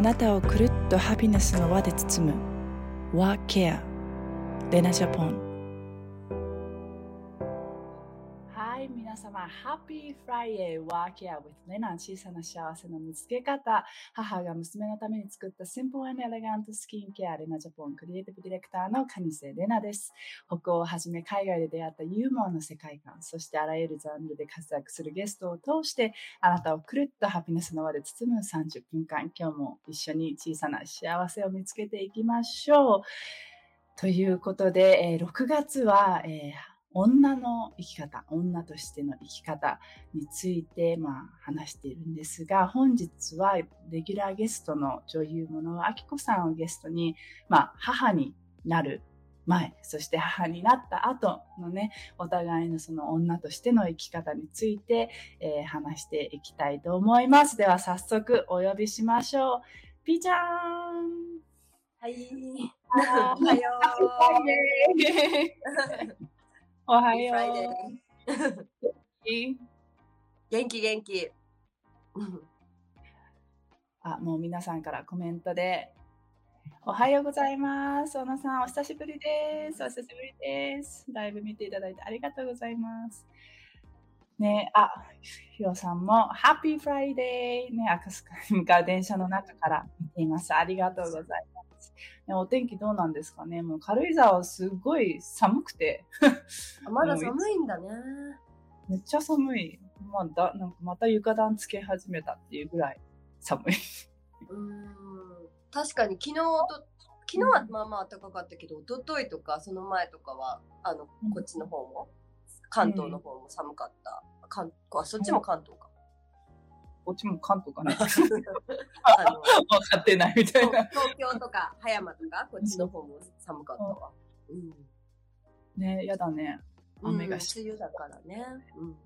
あなたをくるっとハピネスの輪で包む。Wa Care レナジャポン。様 Happy Friday Wa Care with レナ小さな幸せの見つけ方。母が娘のために作った Simple and Elegant Skin Care レナジャポンクリエイティブディレクターの蟹瀬レナです。北欧をはじめ海外で出会ったユーモアの世界観そしてあらゆるジャンルで活躍するゲストを通してあなたをくるっとハピネスの輪で包む30分間今日も一緒に小さな幸せを見つけていきましょう。ということで、えー、6月は、えー、女の生き方、女としての生き方について、まあ、話しているんですが、本日はレギュラーゲストの女優ものあきこさんをゲストに、まあ、母になる前、そして母になった後のね、お互いのその女としての生き方について、えー、話していきたいと思います。では早速お呼びしましょう。ピーちゃんはい。おはよう。おはよう。元気元気。あ、もう皆さんからコメントで、おはようございます。小野さん、お久しぶりです。お久しぶりです。ライブ見ていただいてありがとうございます。ねあ、ひろさんも、 Happy Friday ね、赤スカが電車の中から見ています。ありがとうございます。ね、お天気どうなんですかねもう軽井沢すごい寒くて。まだ寒いんだね。めっちゃ寒い。まだ、なんかまた床暖つけ始めたっていうぐらい寒い。うん。確かに昨日と、昨日はまあまあ暖かかったけど、一昨日とかその前とかは、あの、こっちの方も、関東の方も寒かった。うん、関あ、そっちも関東か。こっちも関東かな。あの分かってないみたいな。東京とか葉山とか、こっちの方も寒かったわ。うん。ねやだね。雨がし、うん、梅雨だからね。うん。ね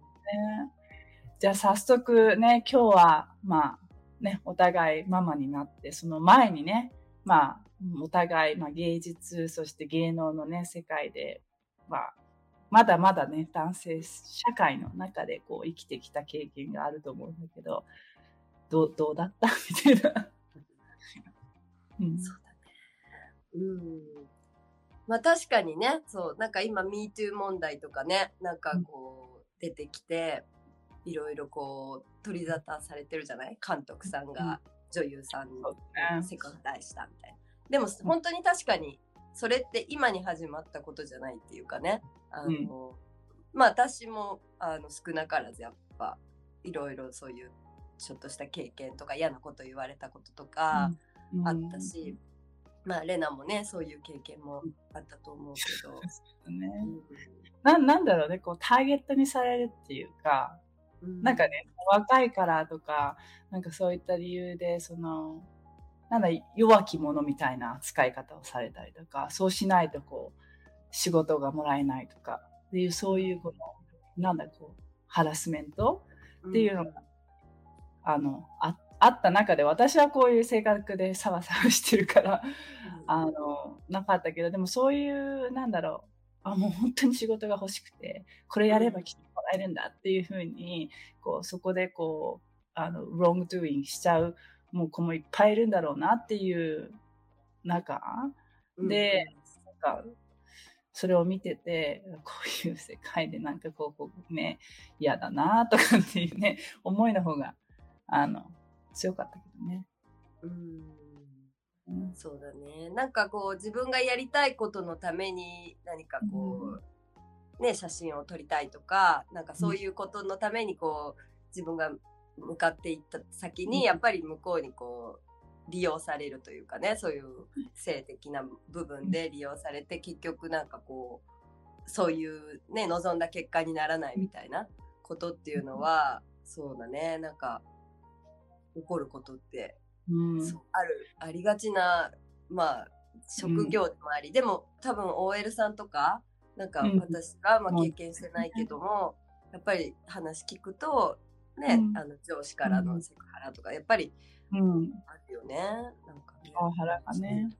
じゃあ早速ね、今日は、まあ、ね、お互いママになって、その前にね、まあ、お互い、まあ芸術、そして芸能のね、世界で、まあ、まだまだね、男性社会の中でこう生きてきた経験があると思うんだけど、どう、どうだった？みたいな。うん、そうだね。うん。まあ確かにね、そう、なんか今 MeToo 問題とかね、なんかこう出てきて、いろいろこう取り沙汰されてるじゃない？監督さんが女優さんにセカンダイしたみたいな。でも本当に確かにそれって今に始まったことじゃないっていうかね。あの、うん、まあ私もあの少なからずやっぱいろいろそういうちょっとした経験とか嫌なこと言われたこととかあったし、うん、まあレナもねそういう経験もあったと思うけど。ね。ななんだろうねこうターゲットにされるっていうか、うん、なんかね若いからとかなんかそういった理由でそのなんだ、弱き者みたいな使い方をされたりとか、そうしないとこう、仕事がもらえないとか、っていう、そういうこの、なんだ、こう、ハラスメントっていうのが、うん、あの、ああった中で、私はこういう性格でサバサバしてるから、うん、あの、なかったけど、でもそういう、なんだろう、あ、もう本当に仕事が欲しくて、これやればきっともらえるんだっていうふうに、こう、そこでこう、あの、ロングドゥーイングしちゃうもう子もいっぱいいるんだろうなっていう中で、なんか、それを見てて、こういう世界でなんかこう、ね、嫌だなとかっていうね、思いの方が、あの、強かったけどね。うん。うん、そうだね。なんかこう、自分がやりたいことのために何かこう、うん、ね、写真を撮りたいとか、なんかそういうことのためにこう、自分が向かっていった先に、やっぱり向こうにこう、利用されるというかね、そういう性的な部分で利用されて、結局なんかこう、そういうね、望んだ結果にならないみたいなことっていうのは、そうだね、なんか、起こることって、うん、ある、ありがちな、まあ、職業でもあり、うん、でも多分 OL さんとか、なんか私がまあ経験してないけども、やっぱり話聞くと、ね、うん、あの上司からのセクハラとか、やっぱり、うん、あるよね。なんかね。パワハラがね。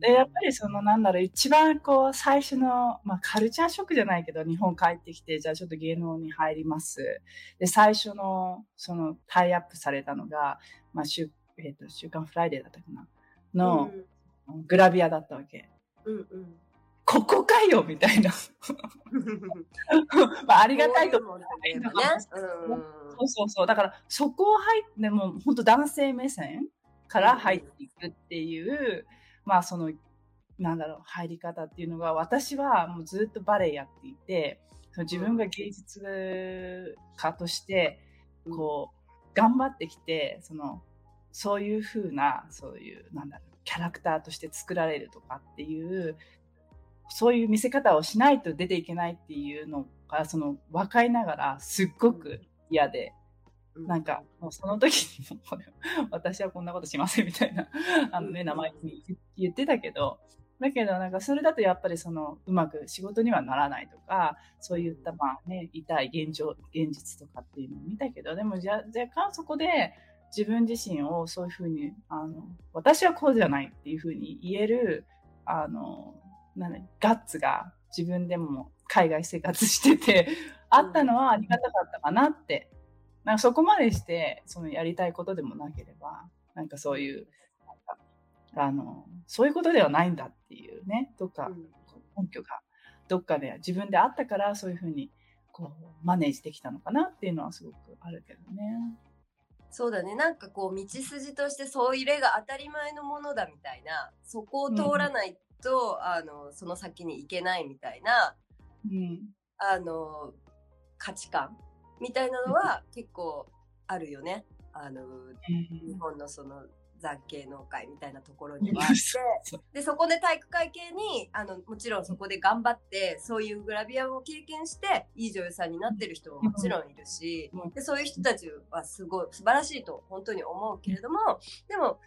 で、やっぱりそのなんだろう、一番こう最初の、まあカルチャーショックじゃないけど、日本帰ってきて、じゃあちょっと芸能に入ります。で、最初のそのタイアップされたのが、まあ出えっ、と、週刊フライデーだったかなの、グラビアだったわけ。うんうん。ここかよみたいな。まあ、ありがたいと思う。ね。そうそうそう。だから、そこを入って、もう本当男性目線から入っていくっていう、まあ、その、なんだろう、入り方っていうのが、私はもうずっとバレエやっていて、その自分が芸術家として、こう、頑張ってきて、その、そういうふうな、そういう、なんだろう、キャラクターとして作られるとかっていう、そういう見せ方をしないと出ていけないっていうのが、その、分かりながら、すっごく嫌で、なんか、もうその時にも、私はこんなことしませんみたいな、あのね、名前に言ってたけど、だけど、なんかそれだとやっぱりその、うまく仕事にはならないとか、そういった、まあね、痛い現状、現実とかっていうのを見たけど、でもじゃ、若干そこで自分自身をそういうふうに、あの、私はこうじゃないっていうふうに言える、あの、なんだガッツが自分でも海外生活してて、あったのはありがたかったかなって。なんかそこまでして、そのやりたいことでもなければ、なんかそういう、あの、そういうことではないんだっていうね、どっか根拠が、どっかで自分であったから、そういうふうに、こう、マネージできたのかなっていうのはすごくあるけどね。そうだね。なんかこう、道筋としてそういう例が当たり前のものだみたいな、そこを通らないと、うん、あの、その先に行けないみたいな、うん、あの、価値観みたいなのは結構あるよね。あの、うん、日本のその、ザ芸能界みたいなところにはあって、で、そこで体育会系に、あの、もちろんそこで頑張って、そういうグラビアを経験して、いい女優さんになってる人ももちろんいるし、で、そういう人たちはすごい素晴らしいと本当に思うけれども、でも、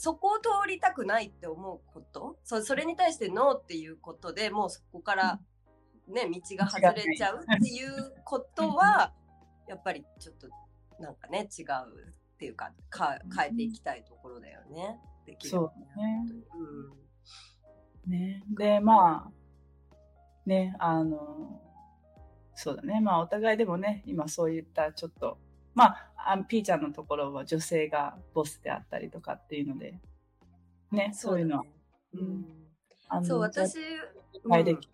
そこを通りたくないって思うこと、そそれに対してノーっていうことでもうそこからね、道が外れちゃうっていうことは、やっぱりちょっとなんかね、違うっていうかか変えていきたいところだよね。できるね。うん、ね。で、まあ、ね、あの、そうだね。まあ、お互いでもね、今そういったちょっと、まあ、あピーちゃんのところは女性がボスであったりとかっていうので、ね、そういうのは。うん。そう、私、はいでき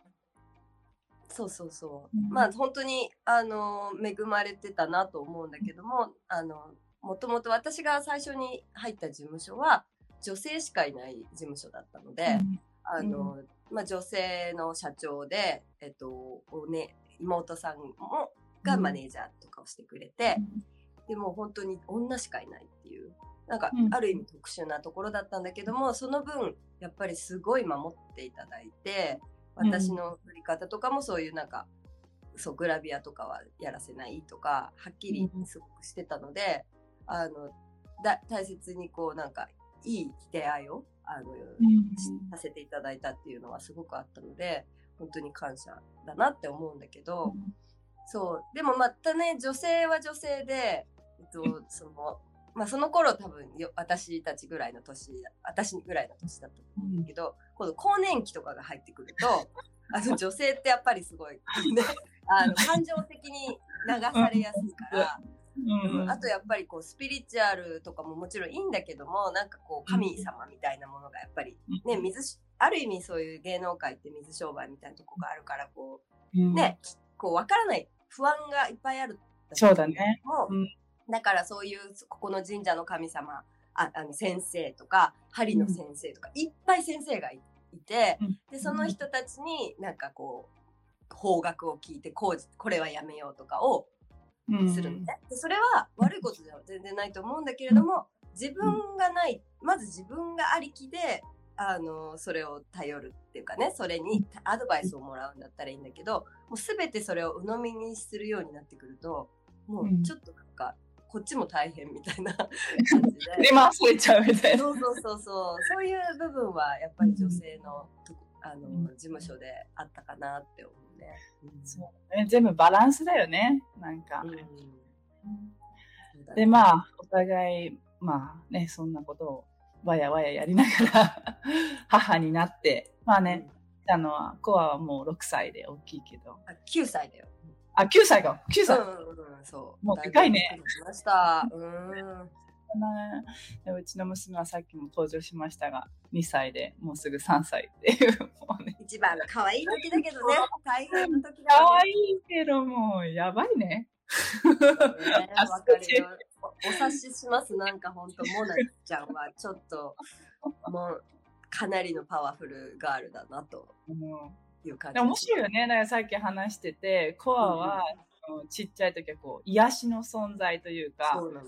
そうそうそう。うん、まあ本当に、あの、恵まれてたなと思うんだけども、あの、もともと私が最初に入った事務所は女性しかいない事務所だったので、うん、あの、まあ女性の社長で、えっと、おね、妹さんも、がマネージャーとかをしてくれて、うん、でも本当に女しかいないっていう、なんかある意味特殊なところだったんだけども、その分、やっぱりすごい守っていただいて、私の売り方とかもそういうなんか、そう、グラビアとかはやらせないとか、はっきりすごくしてたので、あの、だ、大切にこうなんか、いい出会いを、あの、させていただいたっていうのはすごくあったので、本当に感謝だなって思うんだけど、そう、でもまたね、女性は女性で、と、その、まあその頃多分よ私たちぐらいの年、私ぐらいの年だったと思うんだけど、今度更年期とかが入ってくると、あの女性ってやっぱりすごい、ね、あの感情的に流されやすいから、うん、あとやっぱりこうスピリチュアルとかももちろんいいんだけども、なんかこう神様みたいなものがやっぱりね、水、ある意味そういう芸能界って水商売みたいなとこがあるから、こう、ね、こうわからない不安がいっぱいある。そうだね。うんだからそういう、ここの神社の神様、ああの先生とか、針の先生とか、うん、いっぱい先生がいて、うん、で、その人たちになんかこう、方角を聞いて、こう、これはやめようとかをするのね。うん、で、それは悪いことでは全然ないと思うんだけれども、自分がない、まず自分がありきで、あの、それを頼るっていうかね、それにアドバイスをもらうんだったらいいんだけど、もうすべてそれを鵜呑みにするようになってくると、もうちょっとなんか、こっちも大変みたいな 感じで。で、回されちゃうみたいな。そうそうそうそう。そういう部分はやっぱり女性の、あの、事務所であったかなって思うね。うん、そうね。全部バランスだよね。なんか。うん、で、まあ、お互い、まあね、そんなことをわやわややりながら 母になって、まあね、うん、あの、コアはもう6歳で大きいけど。あ、9歳だよ。あ、9歳か。9歳。うんうんうん、そう。もうでかいね。ました。うん。ね、うちの娘はさっきも登場しましたが、2歳でもうすぐ3歳っていう、もうね。一番可愛い時だけどね、大変な時だ、ね。可愛いけどもう、やばいね。ね わかるよ。お察しします。なんか本当モナちゃんはちょっと、もう、かなりのパワフルガールだなという感じ、面白いよね。だからさっき話してて、コアは、うん、ちっちゃい時はこう、癒しの存在というか、そうなの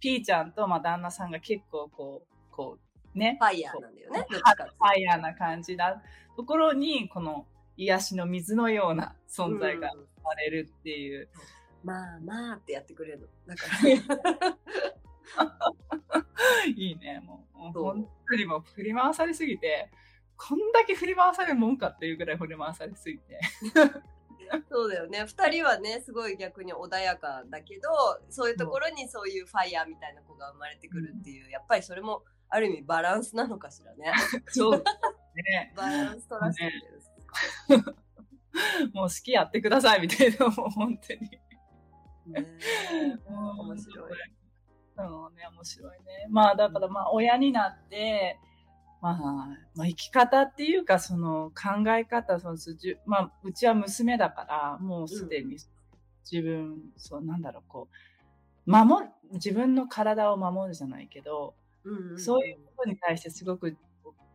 ピーちゃんと、まあ、旦那さんが結構こう、こう、ね。ファイヤーなんだよね。ファイヤーな感じなところに、この癒しの水のような存在が生まれるっていう。うんまあまあってやってくれるの。だから いいね、もう。もう本当にもう振り回されすぎて、こんだけ振り回されるもんかっていうぐらい振り回されすぎて。そうだよね。二人はね、すごい逆に穏やかだけど、そういうところにそういうファイヤーみたいな子が生まれてくるっていう、やっぱりそれもある意味バランスなのかしらね。そうね。バランス取らせてる、ね。もう好きやってくださいみたいな、もう本当に。ね、面白い。うんね、面白いね。まあだからまあ親になって、まあ、まあ、生き方っていうか、その考え方、そのまあ、うちは娘だから、もうすでに自分、うん、そう、なんだろう、こう、守る、自分の体を守るじゃないけど、うんうん、そういうことに対してすごく、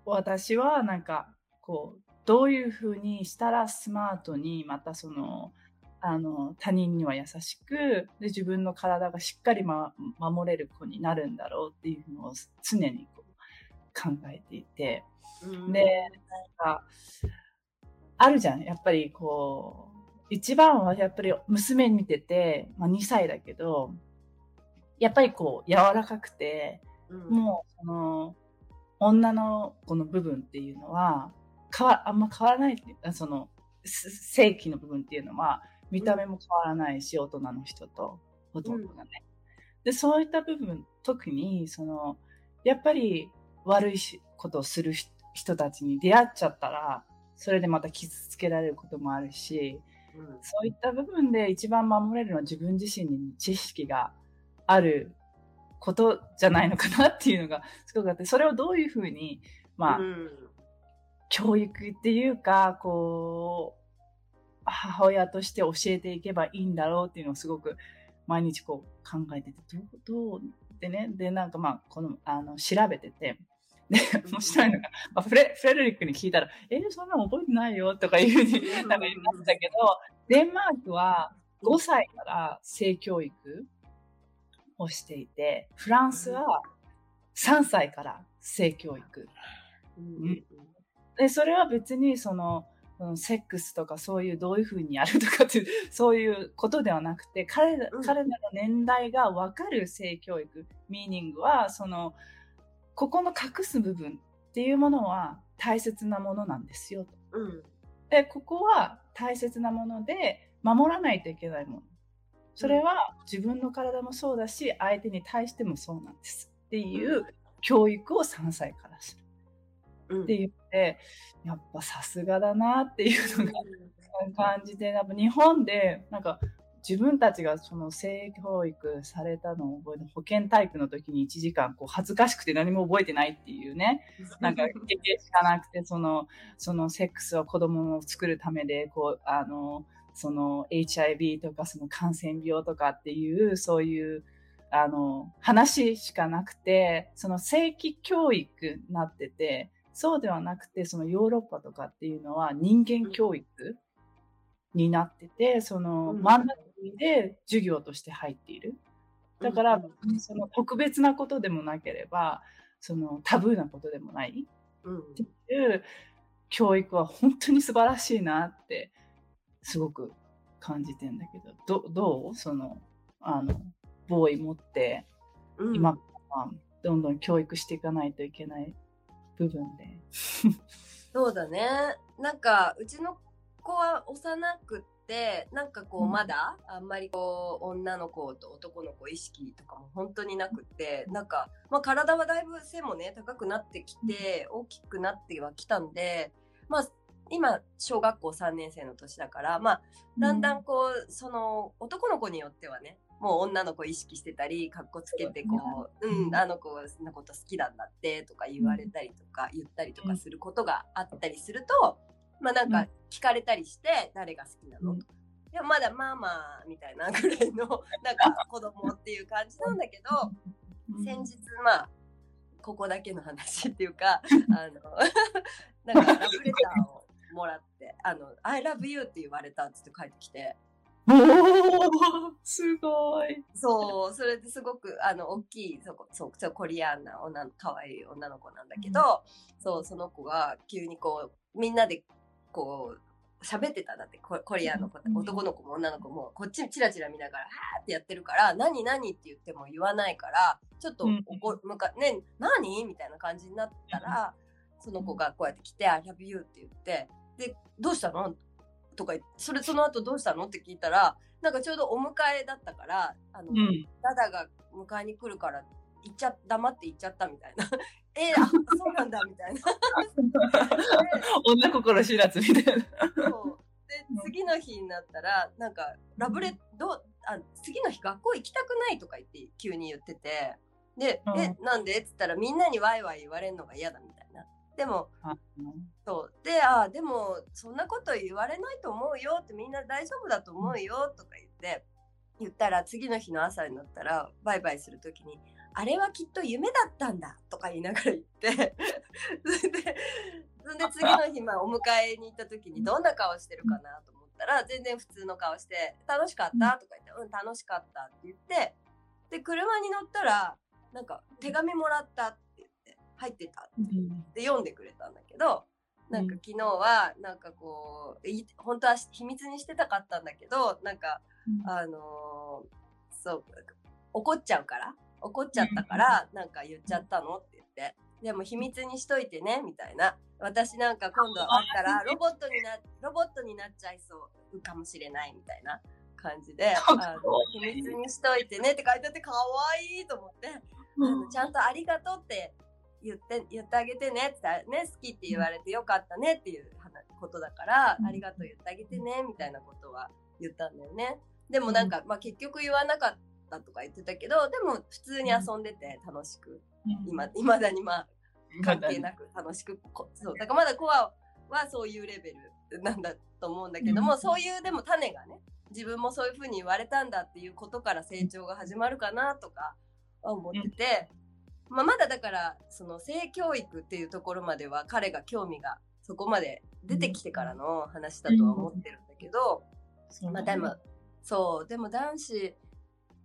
私はなんか、こう、どういうふうにしたらスマートに、またその、あの、他人には優しく、で、自分の体がしっかり、ま、守れる子になるんだろうっていうのを常に考えていて、で、なんか、あるじゃん。やっぱりこう、一番はやっぱり娘見てて、まあ、2歳だけど、やっぱりこう、柔らかくて、うん、もう、その、女の子の部分っていうのは、変わ、あんま変わらないその、正規の部分っていうのは、見た目も変わらないし、大人の人と弟がね。で、そういった部分、特に、その、やっぱり悪いことをする人たちに出会っちゃったら、それでまた傷つけられることもあるし、うん、そういった部分で一番守れるのは自分自身に知識があることじゃないのかなっていうのがすごくあって、それをどういうふうに、まあ、うん、教育っていうか、こう、母親として教えていけばいいんだろうっていうのをすごく毎日こう考えてて、どう、どうでね、で、なんかまあ、この、あの、調べてて、で、面白いのが、まあ、フレフレデリックに聞いたら、えー、そんなの覚えてないよとかいうふうになんか言いましたけど、デンマークは5歳から性教育をしていて、フランスは3歳から性教育。うん、でそれは別にそのセックスとかそういうどういうふうにやるとかっていう そういうことではなくて彼ら,、彼らの年代が分かる性教育ミーニングはそのここの隠す部分っていうものは大切なものなんですよと。うん、でここは大切なもので守らないといけないもの。それは自分の体もそうだし相手に対してもそうなんですっていう教育を3歳からする。って言って、うん、やっぱさすがだなっていうのが感じて、やっぱ日本でなんか自分たちがその性教育されたのを覚えて、保健体育の時に1時間こう恥ずかしくて何も覚えてないっていうね、なんか経験しかなくて、その、そのセックスは子供を作るためで、こう、あの、その HIV とかその感染病とかっていう、そういうあの、話しかなくて、その正規教育になってて、そうではなくて、そのヨーロッパとかっていうのは人間教育になってて、その真ん。中で授業として入っている。だから、その特別なことでもなければ、そのタブーなことでもない。っていう教育は本当に素晴らしいなってすごく感じてんだけど、どどう？その、あの、ボーイ持って、今、どんどん教育していかないといけない部分で。そうだね。なんか、うちの子は幼くって、なんかこう、まだ、あんまりこう、女の子と男の子意識とかも本当になくって、なんか、まあ体はだいぶ背もね、高くなってきて、大きくなってはきたんで、まあ、今、小学校3年生の年だから、まあ、だんだんこう、その、男の子によってはね、もう女の子意識してたりかっこつけてこう、うん、あの子のこと好きなんだってとか言われたりとか言ったりとかすることがあったりすると、まあなんか聞かれたりして誰が好きなの？とか。いやまだママみたいなぐらいの なんか子供っていう感じなんだけど先日まあここだけの話っていうかあの なんかラブレターをもらって「あの I love you」って言われたって帰ってきて。おおすごい。そう、それですごくあの大きいそこそうそうコリアンな女の可愛い女の子なんだけど、うん、そうその子が急にこうみんなでこう喋ってた。んだってコリアンの子、男の子も女の子もこっちチラチラ見ながらはーってやってるから何何って言っても言わないからちょっと怒、うん、むかね何？みたいな感じになったら、その子がこうやって来て「I love you」って言ってでどうしたの？とかそれその後どうしたの？って聞いたらなんかちょうどお迎えだったからあの、うん、ダダが迎えに来るから行っちゃ黙って行っちゃったみたいな。えー、あそうなんだみたいな。女心知らずみたいな。そう。で次の日になったらなんかラブレどあ次の日学校行きたくないとか言って急に言ってて。で、うん、えなんで？っつったらみんなにワイワイ言われるのが嫌だみたいな。でも、そう。であでもそんなこと言われないと思うよってみんな大丈夫だと思うよとか言って言ったら次の日の朝になったらバイバイする時に「あれはきっと夢だったんだ」とか言いながら言って。それでそれで次の日、まあ、お迎えに行った時にどんな顔してるかなと思ったら全然普通の顔して「楽しかった?」とか言って「うん。楽しかった」って言ってで車に乗ったらなんか手紙もらったって言って入ってたって読んでくれたんだけど、なんか昨日はなんかこう本当は秘密にしてたかったんだけどなんか、あのー、そう怒っちゃうから怒っちゃったからなんか言っちゃったのって言って。でも秘密にしといてねみたいな。私なんか今度会ったらロボットになロボットになっちゃいそうかもしれないみたいな。感じであの秘密にしといてねって書いてあってかわいいと思って。あのちゃんとありがとうって言って言ってあげてねってね好きって言われてよかったねっていうことだから、ありがとう言ってあげてねみたいなことは言ったんだよね。でもなんか、まあ、結局言わなかったとか言ってたけどでも普通に遊んでて楽しく、今いまだにまあ 関係なく楽しくそうだからまだコアはそういうレベルなんだと思うんだけども、そういうでも種がね自分もそういうふうに言われたんだっていうことから成長が始まるかなとか思ってて、まあ、まだだからその性教育っていうところまでは彼が興味がそこまで出てきてからの話だとは思ってるんだけど、まあでもそうでも男子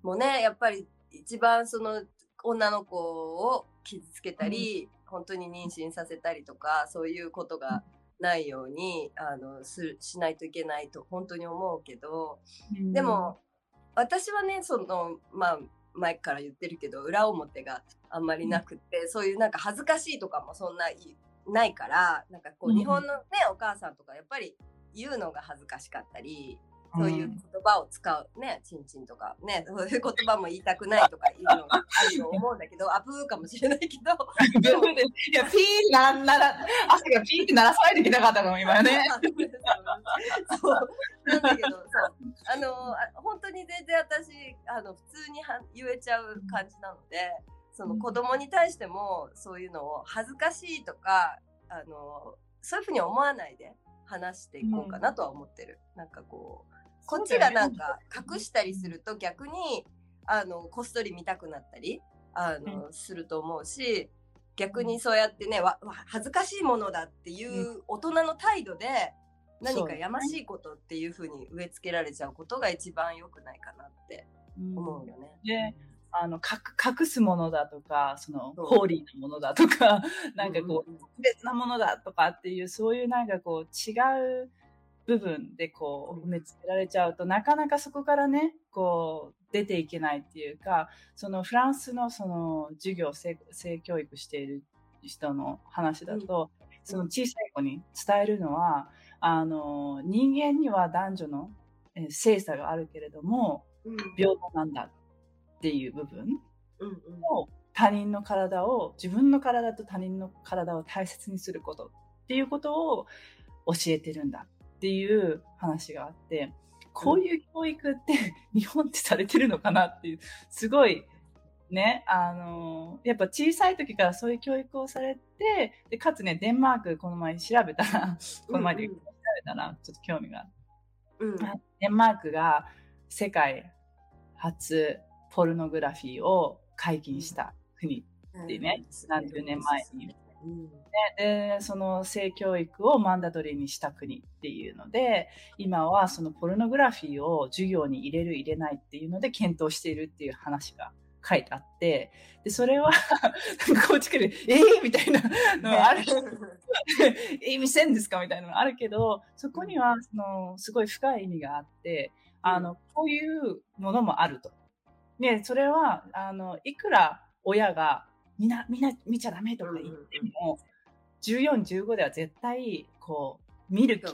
もねやっぱり一番その女の子を傷つけたり、うん、本当に妊娠させたりとかそういうことがないようにあのすしないといけないと本当に思うけど、うん、でも私はねそのまあ前から言ってるけど裏表があんまりなくって、うん、そういうなんか恥ずかしいとかもそんなないからなんかこう日本のね、お母さんとかやっぱり言うのが恥ずかしかったりそういう言葉を使うね、ちんちんとかね、そういう言葉も言いたくないとかいうのがあると思うんだけど、アプーかもしれないけど。いや、ピーなんなら、汗がピーって鳴らさないといけなかったの、今ね。そう。なんだけど、そう。あの、本当に全然私、あの、普通には言えちゃう感じなので、その子供に対しても、そういうのを恥ずかしいとか、あの、そういうふうに思わないで話していこうかなとは思ってる。うん、なんかこう、こっちがなんか隠したりすると逆にあのこっそり見たくなったりあの、すると思うし逆にそうやってねわ恥ずかしいものだっていう大人の態度で何かやましいことっていうふうに植え付けられちゃうことが一番良くないかなって思うよね。であの隠すものだとかそのホーリーなものだとかなんかこう特別なものだとかっていうそういうなんかこう違う部分でこう埋め付けられちゃうとなかなかそこからねこう出ていけないっていうかそのフランスのその授業性性教育している人の話だと、うん、その小さい子に伝えるのはあの人間には男女の性差があるけれども、うん、平等なんだっていう部分を、他人の体を自分の体と他人の体を大切にすることっていうことを教えてるんだっていう話があって、こういう教育って 日本ってされてるのかなっていう、すごい、ね、あのやっぱ小さい時からそういう教育をされて、で、かつね、デンマークこの前調べたら、この前で調べたら、ちょっと興味が、うん、デンマークが世界初ポルノグラフィーを解禁した国ってね、何十年前に。うん、でその性教育をマンダトリーにした国っていうので今はそのポルノグラフィーを授業に入れる入れないっていうので検討しているっていう話が書いてあってでそれはこっち来るええー、みたいなのがある。意味せんですかみたいなのがあるけどそこにはそのすごい深い意味があってあのこういうものもあると。でそれはあのいくら親がみんな、みんな見ちゃダメとか言っても、14、15では絶対、こう、見る機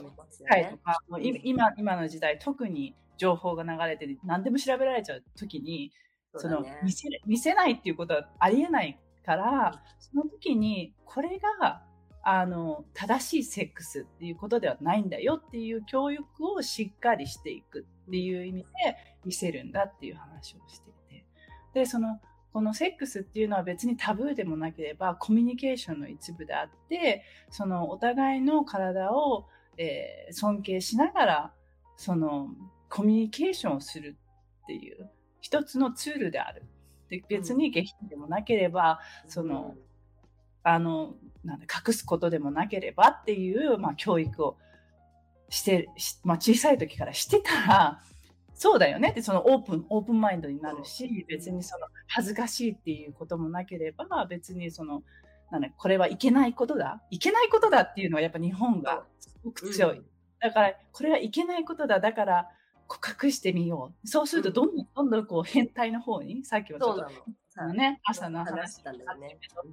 会とか、もう今、今の時代、特に情報が流れて、何でも調べられちゃう時に、その見せ、見せないっていうことはありえないから、その時に、これが、あの、正しいセックスっていうことではないんだよっていう教育をしっかりしていくっていう意味で見せるんだっていう話をしていて。で、その、このセックスっていうのは別にタブーでもなければコミュニケーションの一部であってそのお互いの体を、えー、尊敬しながらそのコミュニケーションをするっていう一つのツールである。で別に下品でもなければ、うん、そのあのなんだ隠すことでもなければっていう、まあ、教育をして、まあ、小さい時からしてたらそうだよね。ってそのオープンオープンマインドになるし別にその恥ずかしいっていうこともなければ別にそのなんだこれはいけないことだ。いけないことだっていうのはやっぱ日本がすごく強い、だからこれはいけないことだ。だから隠してみよう。そうするとどんどんどんどんこう変態の方にさっきはちょっとね朝の話だったんだけど、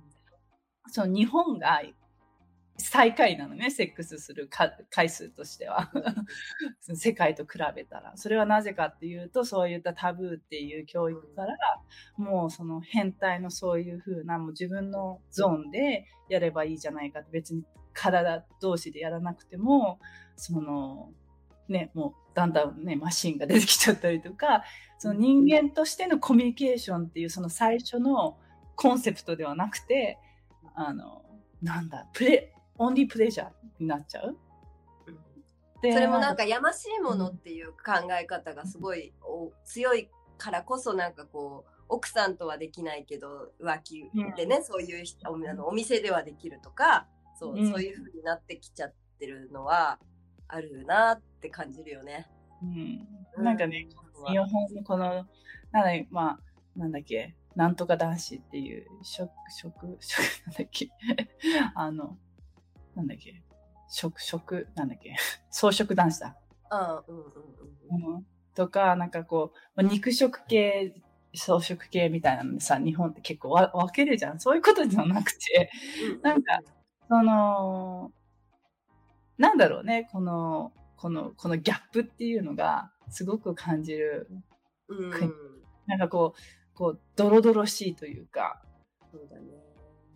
その日本が最下位なのね、セックスする回数としては。世界と比べたら。それはなぜかっていうと、そういったタブーっていう教育から、もうその変態のそういう風な、もう自分のゾーンでやればいいじゃないかって、別に体同士でやらなくても、その、ね、もうだんだんね、マシンが出てきちゃったりとか、その人間としてのコミュニケーションっていうその最初のコンセプトではなくて、あの、なんだ、プレ、オンリープレジャーになっちゃう？それもなんかやましいものっていう考え方がすごい強いからこそなんかこう奥さんとはできないけど浮気でね、うん、そういうあのお店ではできるとかそう,、そういう風になってきちゃってるのはあるなって感じるよね。うん、なんかね、日本のこのなんだまあなんだっけなんとか男子っていう食食食なんだっけ。あのなんだっけ、食、食、なんだっけ、草食男子だ。うんうんうんうん。とか、なんかこう、肉食系、草食系みたいなのでさ、日本って結構わ分けるじゃん。そういうことじゃなくて、なんか、その、なんだろうね、この、この、このギャップっていうのがすごく感じる。うん、なんかこう、こう、ドロドロしいというか。そうだね。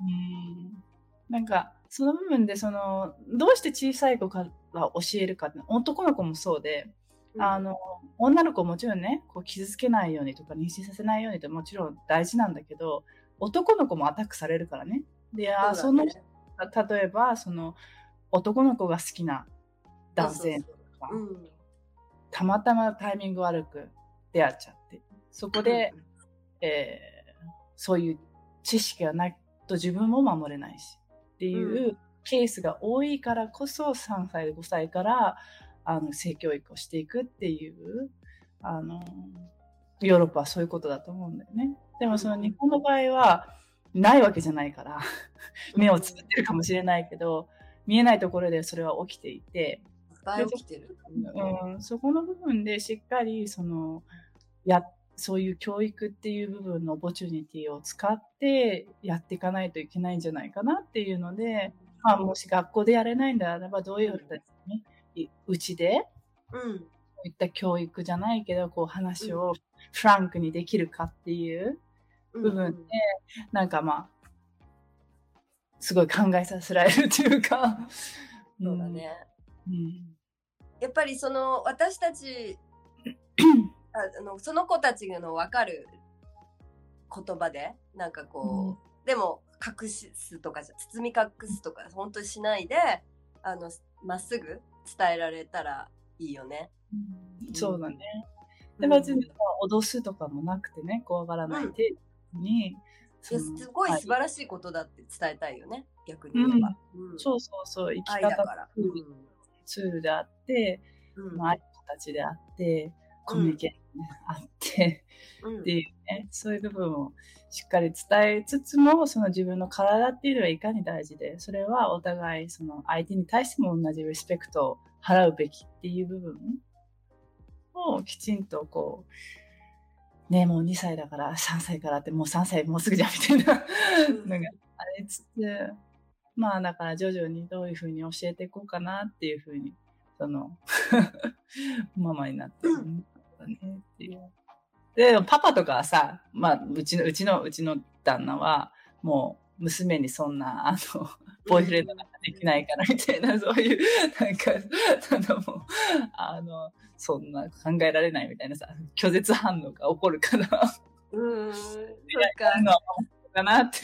うん。なんか、その部分で、その、どうして小さい子から教えるかって、男の子もそうで、うん、あの、女の子もちろんね、こう傷つけないようにとか、妊娠させないようにってもちろん大事なんだけど、男の子もアタックされるからね。で、あ、その、例えば、その、男の子が好きな男性とか、たまたまタイミング悪く出会っちゃって、そこで、うん、えー、そういう知識がないと自分も守れないし。っていうケースが多いからこそ3歳5歳からあの性教育をしていくっていうあのヨーロッパはそういうことだと思うんだよね。でもその日本の場合はないわけじゃないから 目をつぶってるかもしれないけど見えないところでそれは起きていて。起きてる、うん、そこの部分でしっかりそのやそういう教育っていう部分のオポチュニティを使ってやっていかないといけないんじゃないかなっていうので、まあ、もし学校でやれないんであればどういうふうにね、うちで、うん、こういった教育じゃないけどこう話をフランクにできるかっていう部分で、うん、なんかまあすごい考えさせられるというか。そうだね、うん、やっぱりその私たち あのその子たちの分かる言葉でなんかこう、うん、でも隠すとかじゃ包み隠すとか本当にしないであのまっすぐ伝えられたらいいよね。うん、そうだね。で別に脅すとかもなくてね怖がらない程度に、うん、すごい素晴らしいことだって伝えたいよね、逆に言えば、そうそうそう生き方ツールであって、まあ、愛の形であってコミュニケーションであって、っていうねそういう部分をしっかり伝えつつもその自分の体っていうのはいかに大事でそれはお互いその相手に対しても同じリスペクトを払うべきっていう部分をきちんとこうねもう2歳だから3歳からってもう3歳もうすぐじゃんみたいなのがありつつまあだから徐々にどういうふうに教えていこうかなっていうふうにその ママになってるんだねっていう。で、パパとかはさ、まあ、うちの、うちの、うちの旦那は、もう、娘にそんな、あの、ボーイフレンドなんかできないからみたいな、そういう、なんか、あの、もう、あの、そんな考えられないみたいなさ、拒絶反応が起こるから。うん、そうか。かなって。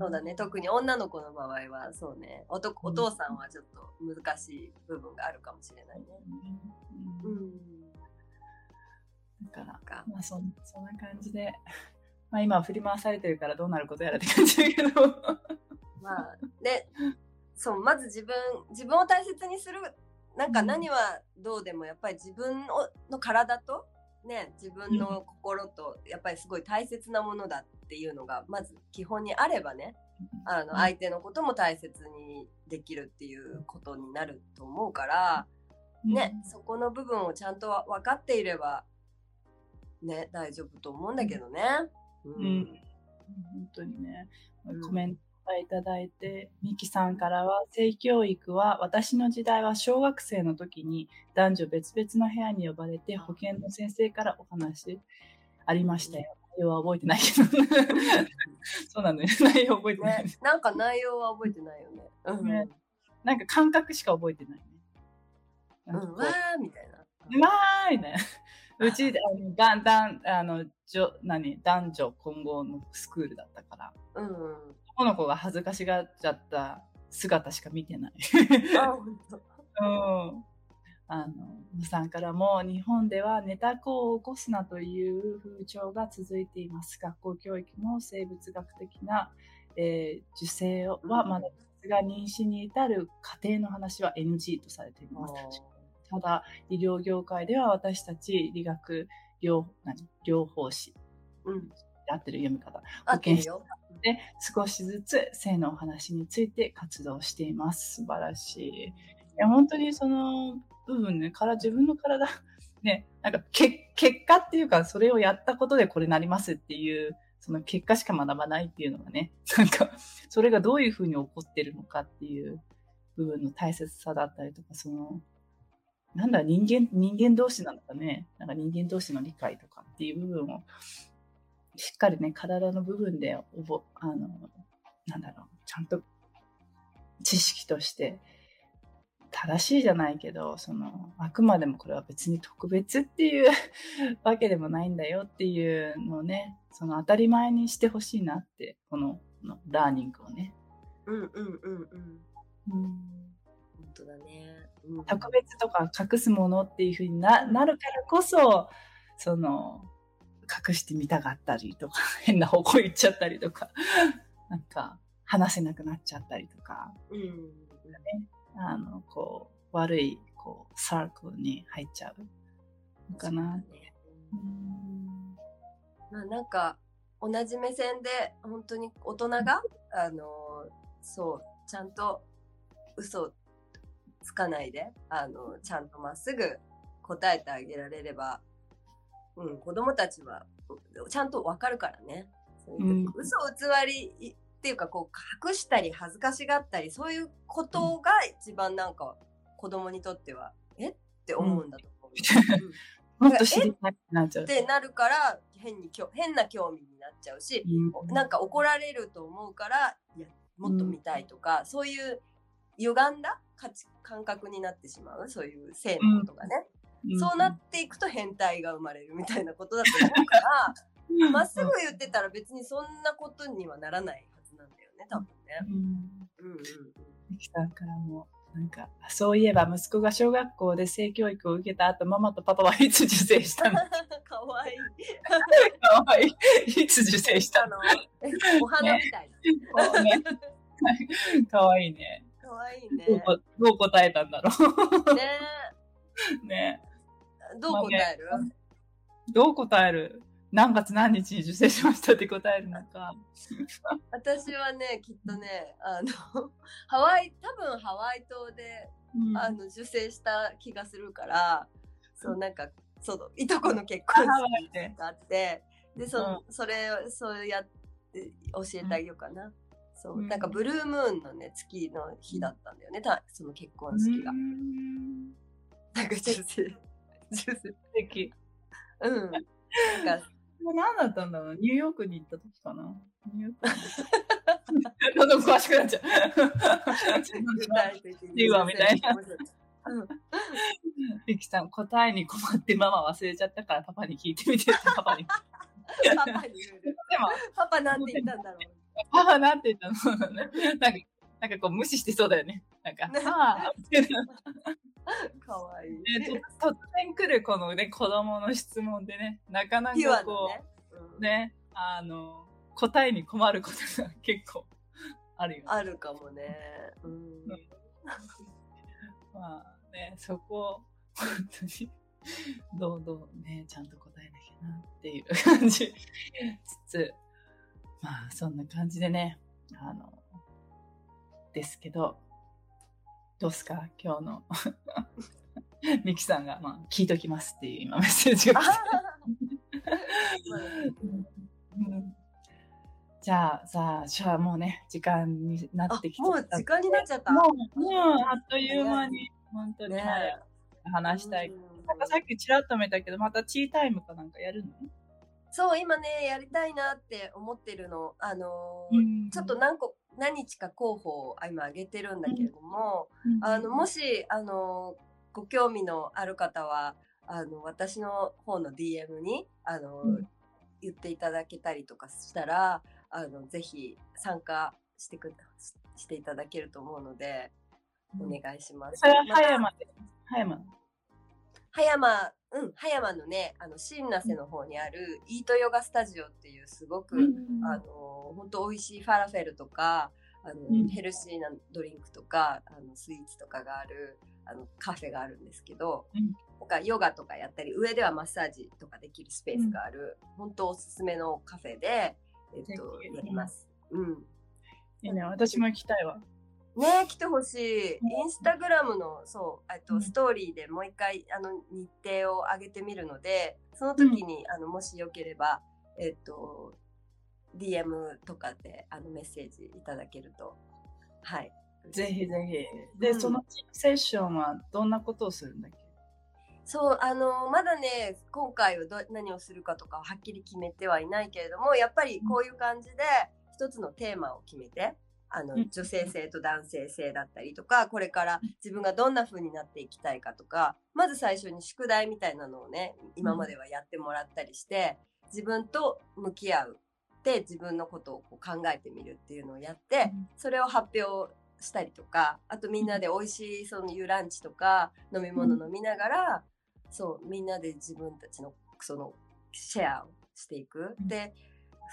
そうだね特に女の子の場合はそうねおとお父さんはちょっと難しい部分があるかもしれないね。うん、うん。だから、まあそ、そんな感じで、まあ今は振り回されてるからどうなることやらって感じだけど。まあ、で、そう、まず自分、自分を大切にする、なんか何はどうでもやっぱり自分の体と、ね、自分の心とやっぱりすごい大切なものだっていうのがまず基本にあればねあの相手のことも大切にできるっていうことになると思うからねそこの部分をちゃんと分かっていればね、大丈夫と思うんだけどね。うん。うん、本当にね。コメントいただいて、ミキさんからは、性教育は私の時代は小学生の時に男女別々の部屋に呼ばれて保健の先生からお話ありましたよ。内容は覚えてないけど。そうなのよ。内容覚えてない、ね。なんか内容は覚えてないよね。うん、ねなんか感覚しか覚えてないね。うん、わーみたいな。わーみたいな。うち、あの、だんだん、あの、じょ、何、男女混合のスクールだったから、うん、男の子が恥ずかしがっちゃった姿しか見てない。あ、本当。うん。あの、無さんからも、日本ではネタ子を起こすなという風潮が続いています。学校教育の生物学的な、えー、受精はまだが妊娠に至る過程の話は NG とされています。ただ、医療業界では私たち理学療何？療法士、うん、合ってる読み方、保健師で少しずつ性のお話について活動しています。素晴らしい。いや、本当にその部分ね、から自分の体、ね、なんかけ結果っていうか、それをやったことでこれなりますっていう、その結果しか学ばないっていうのがね、なんか、それがどういうふうに起こってるのかっていう部分の大切さだったりとか、その、なんだ、人間、人間同士なのかね、なんか人間同士の理解とかっていう部分を、しっかりね、体の部分で、おぼ、あの、なんだろう、ちゃんと知識として正しいじゃないけど、その、あくまでもこれは別に特別っていう わけでもないんだよっていうのをね、その当たり前にしてほしいなって、こののラーニングをね。うんうんうんうん。うん当だね、うん、特別とか隠すものっていうふうにななるからこそその隠してみたかったりとか 変な方向行っちゃったりとか なんか話せなくなっちゃったりとか、うん。ね、あのこう悪いこうサークルに入っちゃうのかな。ね、うん。まあ、なんか同じ目線で本当に大人が、あのそうちゃんと嘘つかないで、あの、ちゃんとまっすぐ答えてあげられれば、うん、子供たちはちゃんとわかるからね。そういう、うん、嘘を偽りっていうか、こう、隠したり恥ずかしがったり、そういうことが一番なんか子供にとっては、えって思うんだと思う。うん、もっと知りたいなっちゃう。ってなるから変に変な興味になっちゃうし、うん、なんか怒られると思うからいやもっと見たいとか、そういう歪んだ価値感覚になってしまうそういう性のことがね、そうなっていくと変態が生まれるみたいなことだと思うから、まっすぐ言ってたら別にそんなことにはならないはずなんだよね、多分ね。うん。うん。うん。ミキさん。からも、なん。か、そういえば息子が小学校で性教育を受けた後、ママとパパはいつ受精したのかわいい。かわいい。いつ受精したのお花みたいこうねかわいいね。な。かわいいね。どどう答えたんだろねう。ね どう答える、どう答える？何月何日に受精しましたって答えるのか。私はね、きっとね、あの、ハワイ、多分ハワイ島で、うんあの、受精した気がするから、そう、なんか、そう、いとこの結婚式があって、で、そ、それを、そうやって教えてあげようかな。そう、うんなんかブルームーンのね、月の日だったんだよね、たその結婚式がう。んなんか受精、受精。素敵。うん。なんか、もう何だったんだろうニューヨークに行った時かなニューヨーク どんどん詳しくなっちゃう。具体的に。いいわみたいなうん。リキさん、答えに困ってママ忘れちゃったからパパに聞いてみてパパに。で パパに言う。も、パパなんて言ったんだろう。パパなんて言ったの？なんか、なんかこう無視してそうだよね。なんか、ねあかわいい。ねと突然来るこのね、子供の質問でね、なかなかこだね。う、うんね、あの、答えに困ることが結構あるよね。あるかもね。うん。まあね、そこを本当にどうどうね、ちゃんと答えなきゃなっていう感じつつ、まあそんな感じでね、あの、ですけど、どうすか？今日の ミキさんが、まあ、聞いときますっていう今メッセージが。来て。う んじゃあさあ、じゃあもうね、時間になあってき、てもう時間になっちゃった。もう、もうあっという間に、本当にね。話したい。うん。なんかさっきちらっと見たけど、またチータイムかなんかやるの？そう、今ね、やりたいなって思ってるの。あのーうんちょっと何個、何日か候補を今挙げてるんだけれども、あの、もし、あのーご興味のある方は、あの、私の方の DM に、あのーうん言っていただけたりとかしたら、あの、ぜひ参加してく、ししていただけると思うので、お願いします。それは葉山で。葉山。葉山、うん、葉山のね、あの、新名瀬の方にある、イートヨガスタジオっていう、すごく、あの、本当美味しいファラフェルとか、あの、うんヘルシーなドリンクとか、あの、スイーツとかがある、あの、カフェがあるんですけど、うんなんかヨガとかやったり、上ではマッサージとかできるスペースがある、本当おすすめのカフェで、えっとやります。うん。いいね、私も行きたいわ。ね来てほしい。インスタグラムの、そう、えっと、うんストーリーでもう一回、あの、日程を上げてみるので、その時に、あの、もしよければ、えっと、DM とかで、あの、メッセージいただけると、はい。ぜひぜひ。で、うんそのセッションはどんなことをするんだっけ？そう、あの、まだね、今回はど何をするかとかははっきり決めてはいないけれども、やっぱりこういう感じで、一つのテーマを決めて、あの、うん。女性性と男性性だったりとか、これから自分がどんな風になっていきたいかとか、まず最初に宿題みたいなのをね、今まではやってもらったりして、自分と向き合う。で、自分のことをこう考えてみるっていうのをやって、それを発表したりとか、あとみんなで美味しいその夕ランチとか飲み物飲みながら、そう、みんなで自分たちのそのシェアをしていく。うん。で、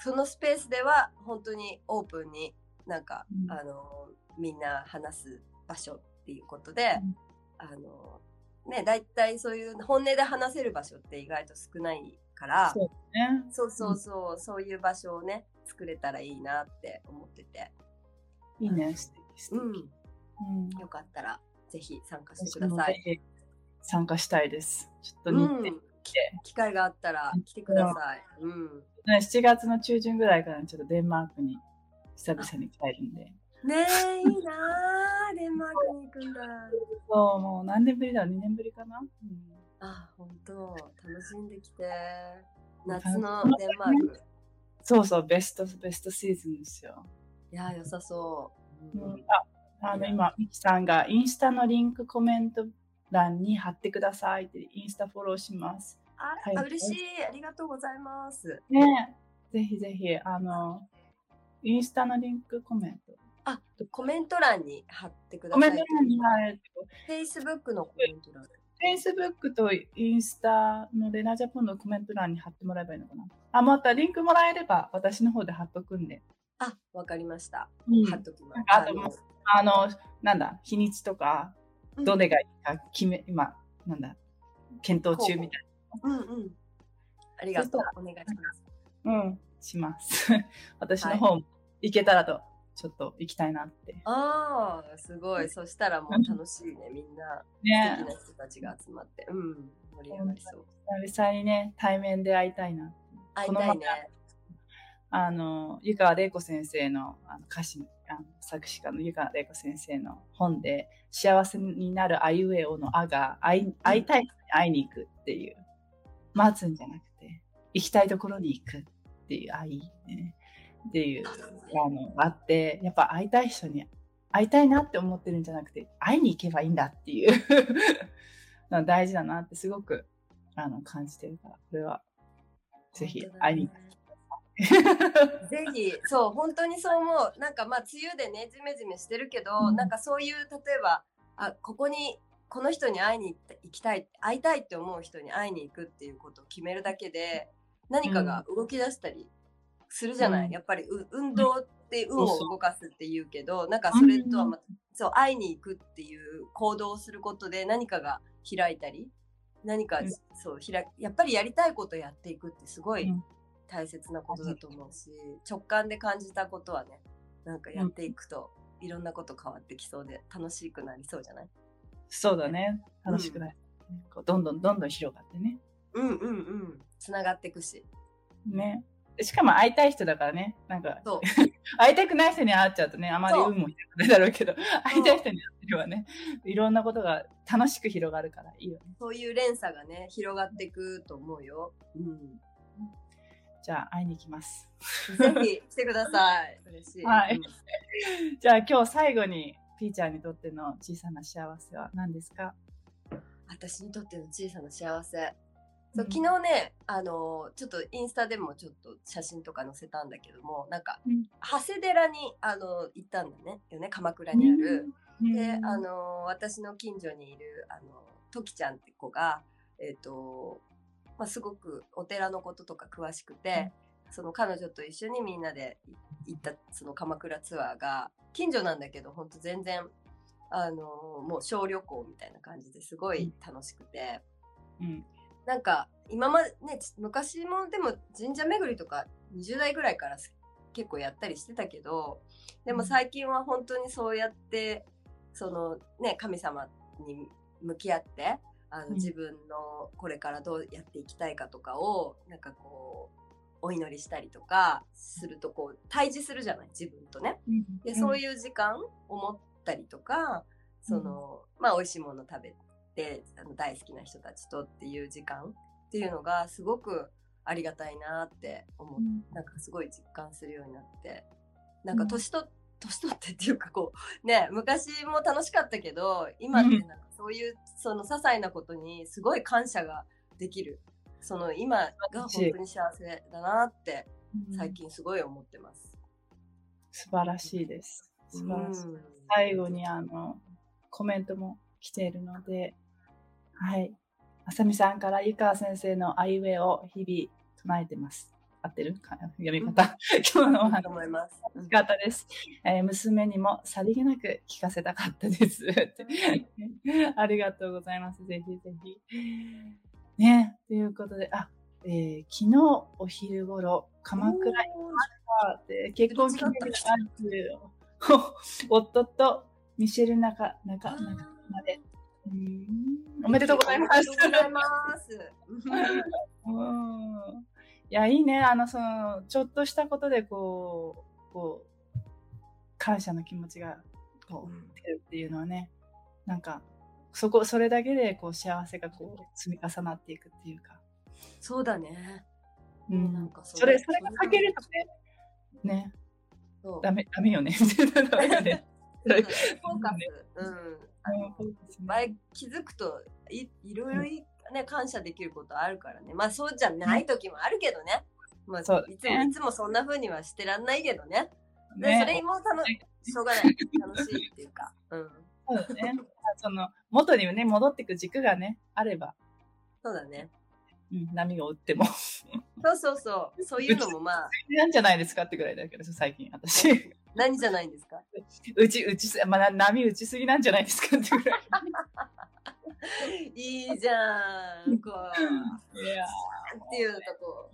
そのスペースでは本当にオープンになんか、うんあの、みんな話す場所っていうことで、うんあの、ね、だいたいそういう本音で話せる場所って意外と少ないから、そうね。そうそうそう、そういう場所をね、作れたらいいなって思ってて、いいね、素敵素敵。うん、うんよかったらぜひ参加してください。参加したいです。ちょっと日程、うん、き機会があったら来てください。うん。ね7月の中旬ぐらいからちょっとデンマークに久々に帰るんで。ねえ、いいなあデンマークに行くんだ。そう、もう何年ぶりだ ?2 年ぶりかな、うんあ、本当楽しんできて。夏のデンマーク。そうそう、ベスト、ベストシーズンですよ。いや、良さそう。うんああの今、ミキさんがインスタのリンクコメント欄に貼ってくださいってインスタフォローします。あ、はいあ嬉しい。ありがとうございます。ねぜひぜひ、あの、インスタのリンクコメント。あ、コメント欄に貼ってくだコさい。メント欄に貼ると、Facebook のコメント欄。Facebook とインスタのレナジャポンのコメント欄に貼ってもらえばいいのかな。あ、またリンクもらえれば私の方で貼っとくんで。あ、わかりました。うん貼っときます。あとあの、なんだ、日にちとか、うんどれがいいか決め、今、なんだ、検討中みたいうんうん。ありがとう。お願いします。な。うん、します。私の方も行けたらと、ちょっと行きたいなって。ああ、すごい。そしたらもう楽しいね。みんな素ね敵な人たちが集まって。うん。盛り上がりそう。久々にね、対面で会いたいな。会いたいね。あの、湯川玲子先生のあの歌詞あの作詞家の湯川玲子先生の本で、幸せになるあいうえおのあが会い会いたい人に会いに行くっていう、待つんじゃなくて、行きたいところに行くっていう愛、ね、っていう、あの、あって、やっぱ会いたい人に会いたいなって思ってるんじゃなくて、会いに行けばいいんだっていう。大事だなってすごくあの感じてるから、これは。ぜひ会いに行く。ぜひ、そう、本当にそう思う。なんかまあ、梅雨でね、ジメジメしてるけど、うん。なんかそういう、例えば、あ、ここに、この人に会いに行きたい、会いたいって思う人に会いに行くっていうことを決めるだけで、何かが動き出したりするじゃない、うん。やっぱりう運動って運を動かすって言うけど、なんかそれとはまた、そう、会いに行くっていう行動をすることで何かが開いたり、何か、うん。そう、開やっぱりやりたいことやっていくってすごい、うん。大切なことだと思うし、直感で感じたことはね、なんかやっていくと、いろんなこと変わってきそうで楽しくなりそうじゃない？そうだね。楽しくなる、こうどんどんどんどん広がってね。うんうんうん。つながっていくし。ね。しかも会いたい人だからね。なんか。会いたくない人に会っちゃうとね、あまり運も広がないだろうけど、会いたい人に会ってればね、いろんなことが楽しく広がるからいいよね。そういう連鎖がね、広がっていくと思うよ。うん。じゃあ、会いに行きます。ぜひ来てください。嬉しい。はいうん じゃあ、今日最後に、ピーちゃんにとっての小さな幸せは何ですか？私にとっての小さな幸せ。そううん。昨日ね、あのちょっとインスタでもちょっと写真とか載せたんだけども、なんか、うん。長谷寺にあの行ったんだね。よね、鎌倉にある。うん。で、あの私の近所にいる、あのトキちゃんって子が、えっ、と、まあ、すごくお寺のこととか詳しくて、その彼女と一緒にみんなで行ったその鎌倉ツアーが、近所なんだけど、ほんと全然、あのもう小旅行みたいな感じですごい楽しくて、うんなんか今までねち昔もでも神社巡りとか20代ぐらいからす結構やったりしてたけどでも最近は本当にそうやってそのね神様に向き合ってあの、うん。自分のこれからどうやっていきたいかとかをなんかこうお祈りしたりとかするとこう対峙するじゃない？自分とね。でそういいう時間を持ったりとか、そのまあ美味しいもの食べてあの大好きな人たちとっていう時間っていうのがすごくありがたいなって思う、なんかすごい実感するようになって。なんか年と、年取ってっていうかこうね昔も楽しかったけど今ってなんかそういうその些細なことにすごい感謝ができる。その今が本当に幸せだなって最近すごい思ってます。素晴らしいです。素晴らしい。うん。最後にあのコメントも来ているので、はい。あさみさんから湯川先生のあいうえを日々唱えてます。合ってる？か読み方。今日のお話思います。楽しかったです、えー娘にもさりげなく聞かせたかったです。ってありがとうございます。ぜひぜひ。ね、ということで、あ、えー昨日お昼頃、鎌倉にで結婚記念日がある夫とミシェル中中中まで。うんおめでとうございますとう。ございます。うんいや、いいね。あの、その、ちょっとしたことで、こう、こう、感謝の気持ちが、こう出るっていうのはね、なんか、そこ、それだけで、こう、幸せが、こう、積み重なっていくっていうか。そうだね。うんなんかそれ、それが欠けるとね、ね、ダメ、ダメよね。ダメよね。フォーカス、うん、気づくといいろいろいね、感謝できることあるからね。まあそうじゃない時もあるけどね。まあ、そういつもいつもそんな風にはしてらんないけどね。でねそれも楽ししょうがない。楽しいっていうか。うん。そうだね。その、元にね、戻っていく軸がね、あれば、そうだね。うん、波が追っても、そうそうそう。そういうのもまあ、なんじゃないですかってぐらいだけど、最近、私。何じゃないんですか？うち、うちす、まあ、波打ちすぎなんじゃないですかってぐらい。いいじゃん。こう。いやっていうとこ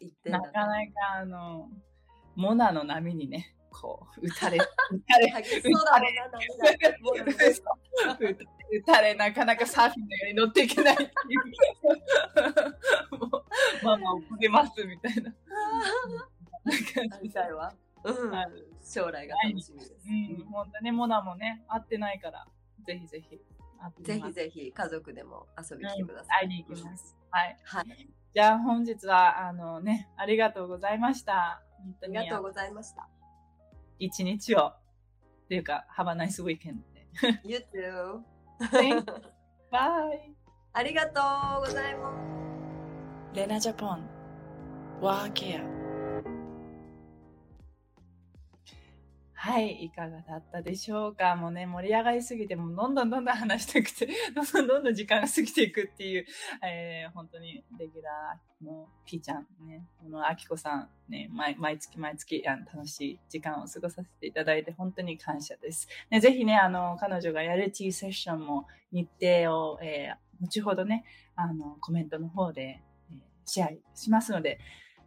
言ってなかなか、あの、モナの波にね、こう、打たれ、打たれ、打たれ、なかなかサーフィンのように乗っていけないっていう。もう、ママをこげますみたいな。な。うんはい。将来が楽しみです。うん、本当ね、モナもね、会ってないから、ぜひぜひ、ぜひぜひ家族でも遊びに来てください。会いに行きます。はい。はい。じゃあ本日は、あのね、ありがとうございました。本当にありがとうございました。一日を、っていうか、Have a nice weekend で。You too. Bye! ありがとうございます。レナジャポン、ワーケア。はい、いかがだったでしょうか？もうね、盛り上がりすぎて、もうどんどんどんどん話したくて、どんどんどんどん時間が過ぎていくっていう、えー、本当にレギュラーのピーちゃんね、このあきこさんね、毎月毎月あの楽しい時間を過ごさせていただいて本当に感謝です。ね、ぜひね、あの、彼女がやる T セッションも日程を、えー、後ほどね、あの、コメントの方で、えーシェアしますので、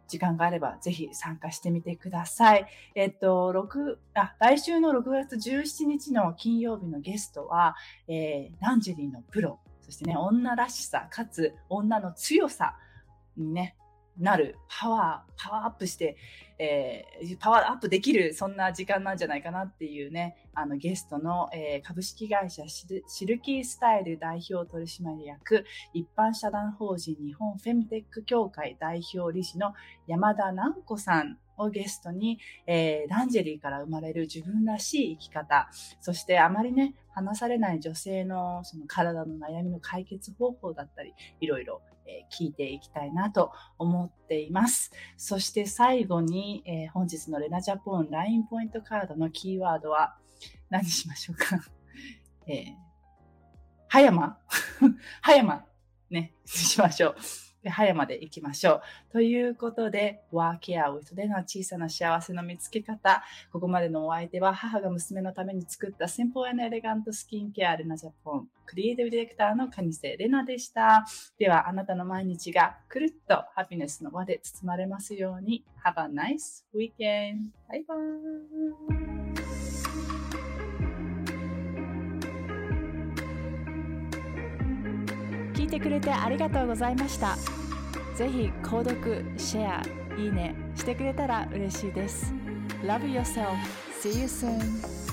時間があればぜひ参加してみてください。えっと、6、あ、来週の6月17日の金曜日のゲストは、えーランジェリーのプロ、そしてね、女らしさ、かつ女の強さにね、なるパワー、パワーアップして、えーパワーアップできる、そんな時間なんじゃないかなっていうね、あのゲストの、えー株式会社シルキースタイル代表取締役、一般社団法人日本フェムテック協会代表理事の山田南子さんをゲストに、えーランジェリーから生まれる自分らしい生き方、そしてあまりね、話されない女性のその体の悩みの解決方法だったり、いろいろ、え聞いていきたいなと思っています。そして最後に、え本日のレナジャポンラインポイントカードのキーワードは何にしましょうか？えー、葉山葉山ね、しましょう。で、葉山で行きましょう。ということで、ワーケアウィトでの小さな幸せの見つけ方。ここまでのお相手は、母が娘のために作った先方へのエレガントスキンケアレナジャポン、クリエイティブディレクターのカニセレナでした。では、あなたの毎日がくるっとハピネスの輪で包まれますように。Have a nice weekend! バイバーイいてくれてありがとうございました。ぜひ購読、シェア、いいねしてくれたら嬉しいです。Love yourself. See you soon.